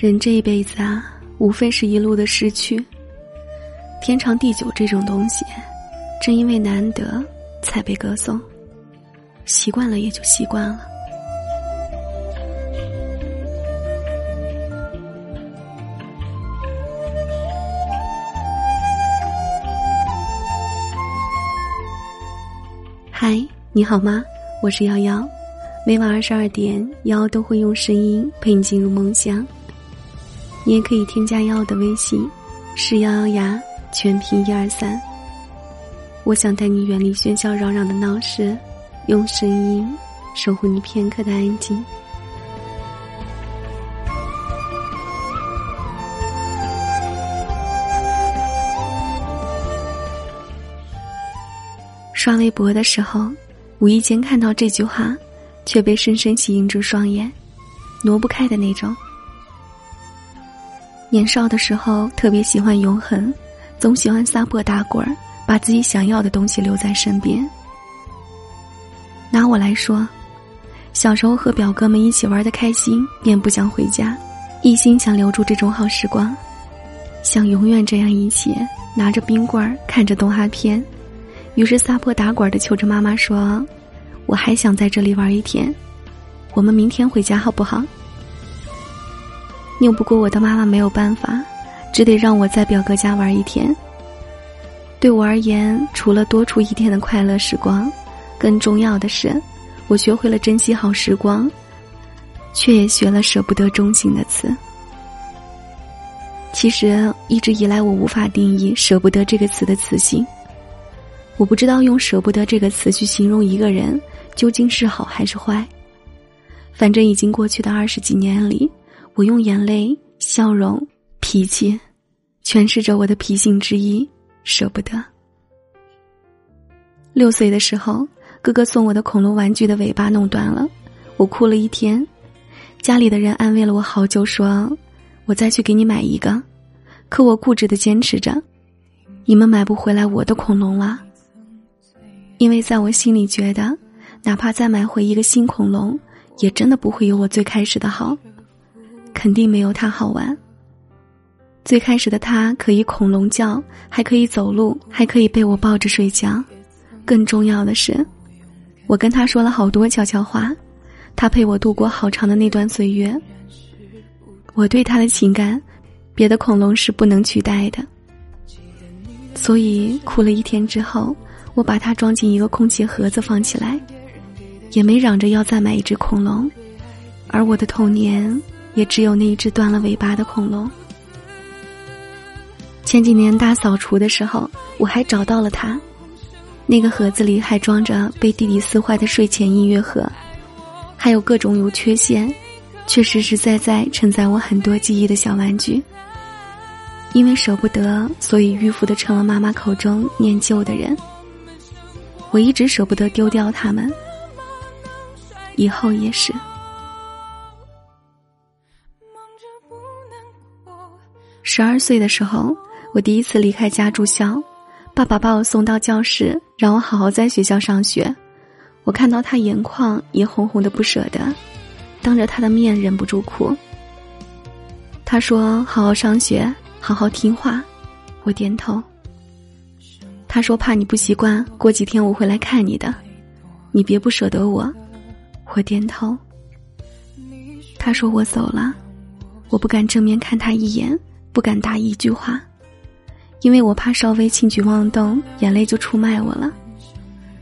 人这一辈子啊，无非是一路的失去。天长地久这种东西，正因为难得，才被歌颂。习惯了也就习惯了。嗨，你好吗？我是瑶瑶。每晚二十二点，瑶都会用声音陪你进入梦乡。你也可以添加瑶的微信，是幺幺牙，全拼一二三。我想带你远离喧嚣扰攘的闹市，用声音守护你片刻的安静。刷微博的时候，无意间看到这句话。却被深深吸引住双眼，挪不开的那种。年少的时候特别喜欢永恒，总喜欢撒泼打滚儿，把自己想要的东西留在身边。拿我来说，小时候和表哥们一起玩的开心，便不想回家，一心想留住这种好时光，想永远这样一起拿着冰棍看着动画片，于是撒泼打滚的求着妈妈说。我还想在这里玩一天，我们明天回家好不好？拗不过我的妈妈，没有办法，只得让我在表哥家玩一天。对我而言，除了多出一天的快乐时光，更重要的是，我学会了珍惜好时光，却也学了舍不得中心的词。其实一直以来，我无法定义“舍不得”这个词的词性。我不知道用“舍不得”这个词去形容一个人。究竟是好还是坏？反正已经过去的二十几年里，我用眼泪、笑容、脾气，诠释着我的脾性之一——舍不得。六岁的时候，哥哥送我的恐龙玩具的尾巴弄断了，我哭了一天。家里的人安慰了我好久，说：“我再去给你买一个。”可我固执的坚持着：“你们买不回来我的恐龙了。”因为在我心里觉得。哪怕再买回一个新恐龙，也真的不会有我最开始的好，肯定没有它好玩。最开始的它可以恐龙叫，还可以走路，还可以被我抱着睡觉。更重要的是，我跟他说了好多悄悄话，他陪我度过好长的那段岁月。我对他的情感，别的恐龙是不能取代的。所以哭了一天之后，我把它装进一个空气盒子放起来。也没嚷着要再买一只恐龙，而我的童年也只有那一只断了尾巴的恐龙。前几年大扫除的时候，我还找到了它，那个盒子里还装着被弟弟撕坏的睡前音乐盒，还有各种有缺陷，却实实在在承载我很多记忆的小玩具。因为舍不得，所以迂腐的成了妈妈口中念旧的人。我一直舍不得丢掉它们。以后也是。十二岁的时候，我第一次离开家住校，爸爸把我送到教室，让我好好在学校上学。我看到他眼眶也红红的，不舍得，当着他的面忍不住哭。他说：“好好上学，好好听话。”我点头。他说：“怕你不习惯，过几天我会来看你的，你别不舍得我。”我点头。他说：“我走了，我不敢正面看他一眼，不敢答一句话，因为我怕稍微轻举妄动，眼泪就出卖我了。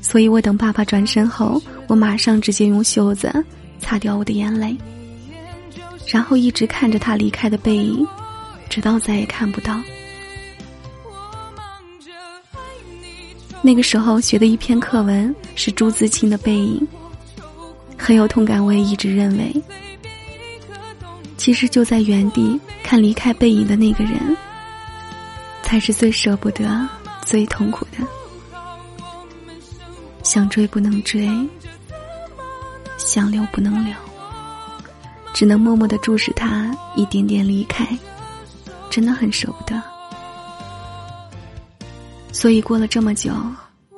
所以我等爸爸转身后，我马上直接用袖子擦掉我的眼泪，然后一直看着他离开的背影，直到再也看不到。那个时候学的一篇课文是朱自清的《背影》。”很有同感，我也一直认为，其实就在原地看离开背影的那个人，才是最舍不得、最痛苦的。想追不能追，想留不能留，只能默默的注视他一点点离开，真的很舍不得。所以过了这么久，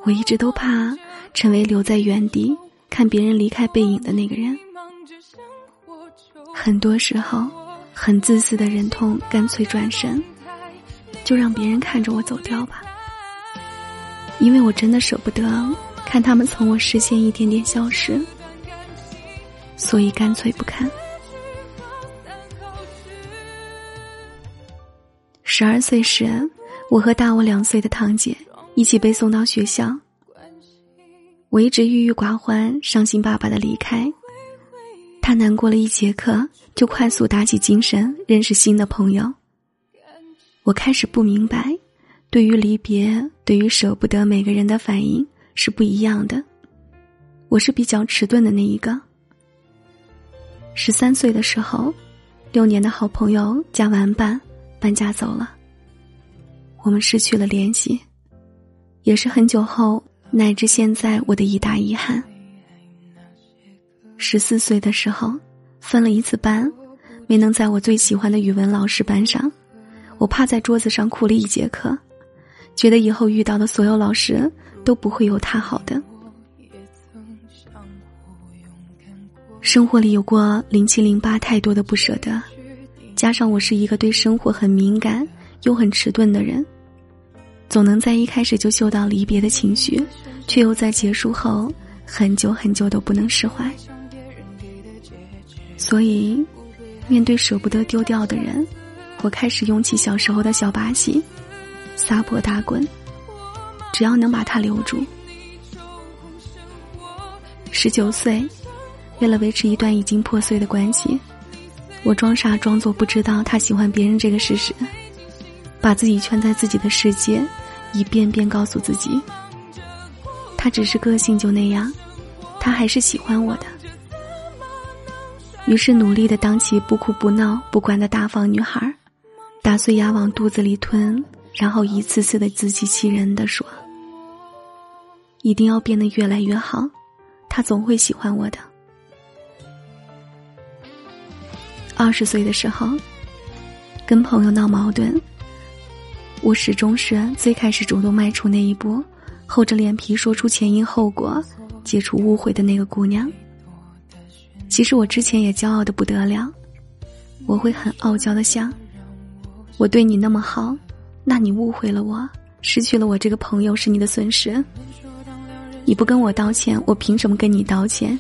我一直都怕成为留在原地。看别人离开背影的那个人，很多时候，很自私的忍痛，干脆转身，就让别人看着我走掉吧。因为我真的舍不得看他们从我视线一点点消失，所以干脆不看。十二岁时，我和大我两岁的堂姐一起被送到学校。我一直郁郁寡欢，伤心爸爸的离开。他难过了一节课，就快速打起精神认识新的朋友。我开始不明白，对于离别，对于舍不得，每个人的反应是不一样的。我是比较迟钝的那一个。十三岁的时候，六年的好朋友加完班。搬家走了，我们失去了联系，也是很久后乃至现在我的一大遗憾。十四岁的时候，分了一次班，没能在我最喜欢的语文老师班上，我趴在桌子上哭了一节课，觉得以后遇到的所有老师都不会有他好的。生活里有过零七零八太多的不舍得。加上我是一个对生活很敏感又很迟钝的人，总能在一开始就嗅到离别的情绪，却又在结束后很久很久都不能释怀。所以，面对舍不得丢掉的人，我开始用起小时候的小把戏，撒泼打滚，只要能把他留住。十九岁，为了维持一段已经破碎的关系。我装傻，装作不知道他喜欢别人这个事实，把自己圈在自己的世界，一遍遍告诉自己，他只是个性就那样，他还是喜欢我的。于是努力的当起不哭不闹不管的大方女孩，打碎牙往肚子里吞，然后一次次的自欺欺人的说，一定要变得越来越好，他总会喜欢我的。二十岁的时候，跟朋友闹矛盾，我始终是最开始主动迈出那一步，厚着脸皮说出前因后果，解除误会的那个姑娘。其实我之前也骄傲的不得了，我会很傲娇的想，我对你那么好，那你误会了我，失去了我这个朋友是你的损失。你不跟我道歉，我凭什么跟你道歉？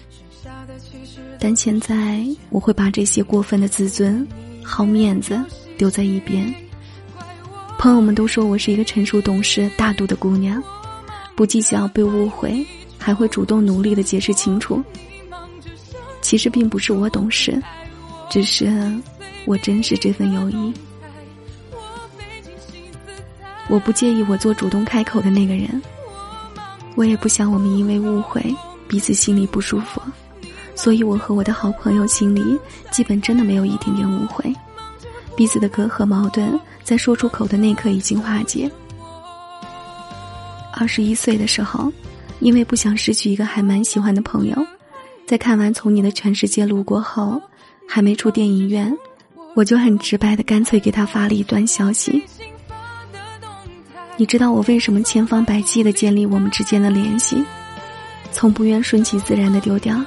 但现在我会把这些过分的自尊、好面子丢在一边。朋友们都说我是一个成熟懂事、大度的姑娘，不计较被误会，还会主动努力的解释清楚。其实并不是我懂事，只是我珍视这份友谊。我不介意我做主动开口的那个人，我也不想我们因为误会彼此心里不舒服。所以，我和我的好朋友心里基本真的没有一点点误会，彼此的隔阂矛盾在说出口的那刻已经化解。二十一岁的时候，因为不想失去一个还蛮喜欢的朋友，在看完《从你的全世界路过》后，还没出电影院，我就很直白的干脆给他发了一段消息。你知道我为什么千方百计的建立我们之间的联系，从不愿顺其自然的丢掉？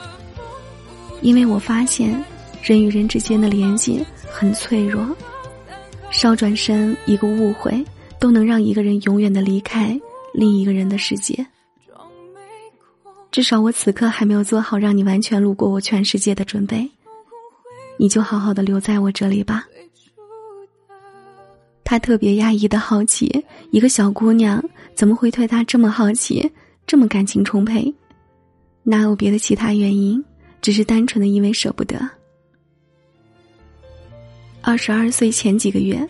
因为我发现，人与人之间的联系很脆弱，稍转身，一个误会都能让一个人永远的离开另一个人的世界。至少我此刻还没有做好让你完全路过我全世界的准备，你就好好的留在我这里吧。他特别压抑的好奇，一个小姑娘怎么会对他这么好奇，这么感情充沛？哪有别的其他原因？只是单纯的因为舍不得。二十二岁前几个月，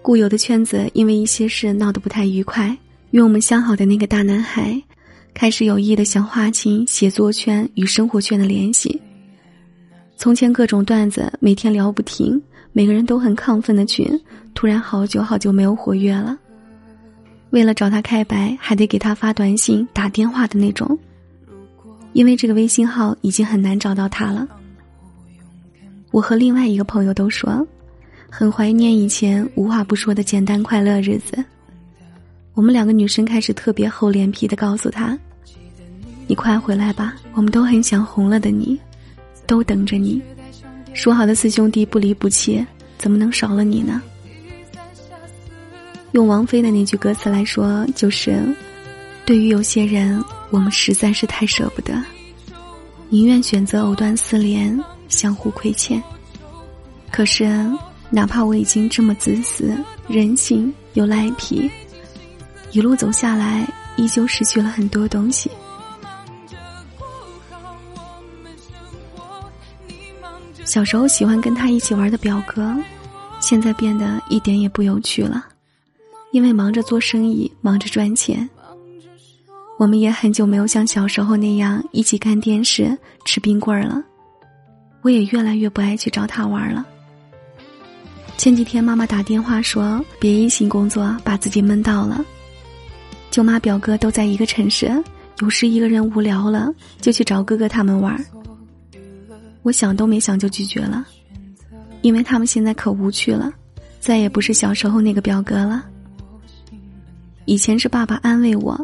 固有的圈子因为一些事闹得不太愉快，与我们相好的那个大男孩，开始有意的想划清写作圈与生活圈的联系。从前各种段子每天聊不停，每个人都很亢奋的群，突然好久好久没有活跃了。为了找他开白，还得给他发短信、打电话的那种。因为这个微信号已经很难找到他了。我和另外一个朋友都说，很怀念以前无话不说的简单快乐日子。我们两个女生开始特别厚脸皮的告诉他：“你快回来吧，我们都很想红了的你，都等着你。说好的四兄弟不离不弃，怎么能少了你呢？用王菲的那句歌词来说，就是：“对于有些人，我们实在是太舍不得，宁愿选择藕断丝连，相互亏欠。可是，哪怕我已经这么自私、任性又赖皮，一路走下来，依旧失去了很多东西。小时候喜欢跟他一起玩的表哥，现在变得一点也不有趣了。”因为忙着做生意，忙着赚钱，我们也很久没有像小时候那样一起看电视、吃冰棍儿了。我也越来越不爱去找他玩了。前几天妈妈打电话说，别一心工作，把自己闷到了。舅妈表哥都在一个城市，有时一个人无聊了，就去找哥哥他们玩。我想都没想就拒绝了，因为他们现在可无趣了，再也不是小时候那个表哥了。以前是爸爸安慰我，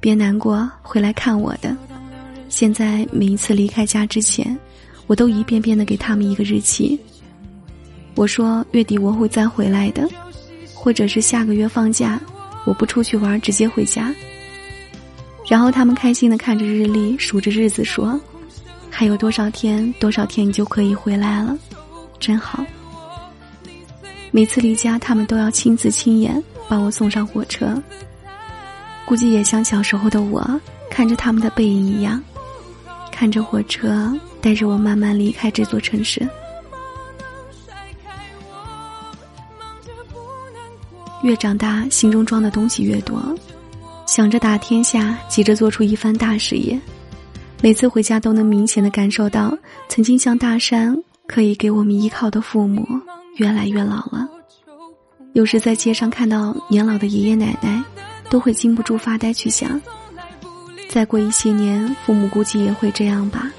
别难过，回来看我的。现在每一次离开家之前，我都一遍遍的给他们一个日期。我说月底我会再回来的，或者是下个月放假，我不出去玩，直接回家。然后他们开心的看着日历，数着日子，说：“还有多少天，多少天你就可以回来了，真好。”每次离家，他们都要亲自亲眼。把我送上火车，估计也像小时候的我看着他们的背影一样，看着火车带着我慢慢离开这座城市。越长大，心中装的东西越多，想着打天下，急着做出一番大事业。每次回家，都能明显的感受到，曾经像大山可以给我们依靠的父母，越来越老了。有时在街上看到年老的爷爷奶奶，都会禁不住发呆，去想：再过一些年，父母估计也会这样吧。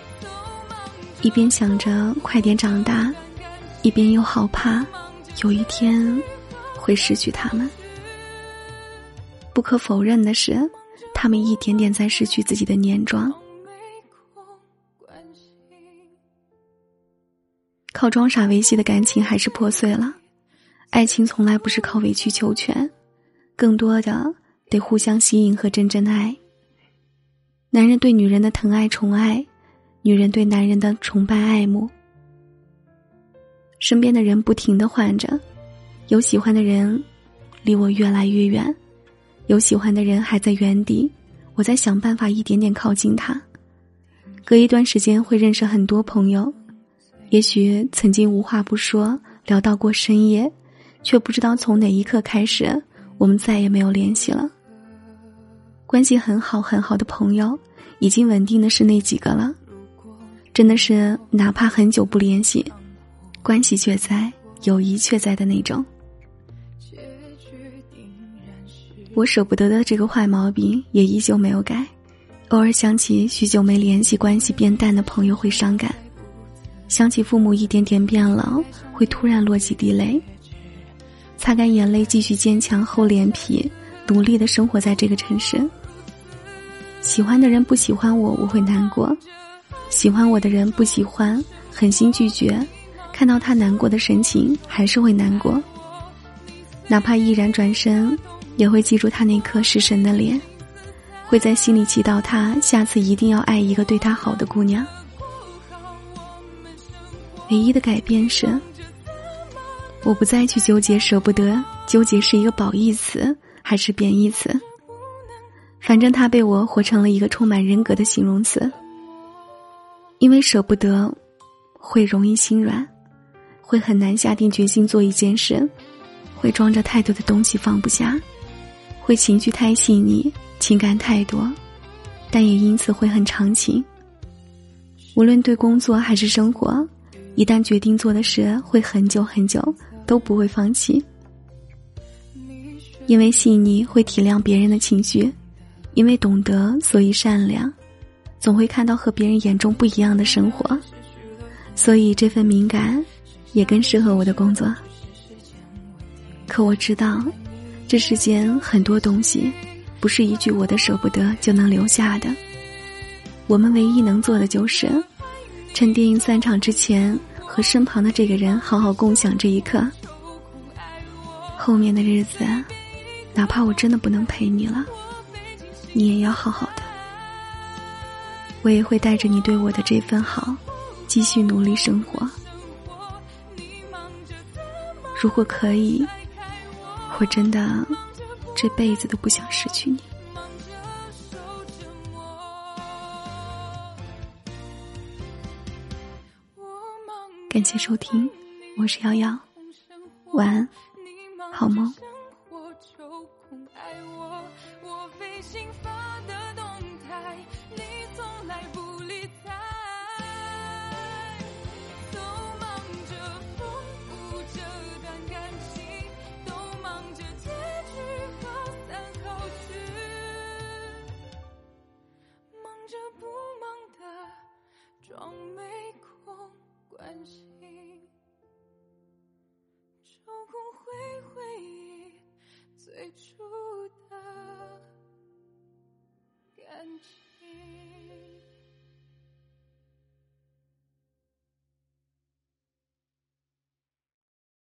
一边想着快点长大，一边又好怕有一天会失去他们。不可否认的是，他们一点点在失去自己的年壮。靠装傻维系的感情还是破碎了。爱情从来不是靠委曲求全，更多的得互相吸引和真正爱。男人对女人的疼爱宠爱，女人对男人的崇拜爱慕。身边的人不停的换着，有喜欢的人离我越来越远，有喜欢的人还在原地，我在想办法一点点靠近他。隔一段时间会认识很多朋友，也许曾经无话不说，聊到过深夜。却不知道从哪一刻开始，我们再也没有联系了。关系很好很好的朋友，已经稳定的是那几个了。真的是哪怕很久不联系，关系却在，友谊却在的那种。我舍不得的这个坏毛病也依旧没有改。偶尔想起许久没联系、关系变淡的朋友会伤感，想起父母一点点变老，会突然落几滴泪。擦干眼泪，继续坚强厚脸皮，努力的生活在这个城市。喜欢的人不喜欢我，我会难过；喜欢我的人不喜欢，狠心拒绝，看到他难过的神情，还是会难过。哪怕毅然转身，也会记住他那颗失神的脸，会在心里祈祷他下次一定要爱一个对他好的姑娘。唯一的改变是。我不再去纠结舍不得，纠结是一个褒义词还是贬义词？反正他被我活成了一个充满人格的形容词。因为舍不得，会容易心软，会很难下定决心做一件事，会装着太多的东西放不下，会情绪太细腻，情感太多，但也因此会很长情。无论对工作还是生活，一旦决定做的事，会很久很久。都不会放弃，因为细腻会体谅别人的情绪，因为懂得所以善良，总会看到和别人眼中不一样的生活，所以这份敏感也更适合我的工作。可我知道，这世间很多东西，不是一句我的舍不得就能留下的。我们唯一能做的就是，趁电影散场之前。和身旁的这个人好好共享这一刻。后面的日子，哪怕我真的不能陪你了，你也要好好的。我也会带着你对我的这份好，继续努力生活。如果可以，我真的这辈子都不想失去你。感谢收听，我是瑶瑶，晚安，好梦。装没空关心，抽空回回忆最初的感情。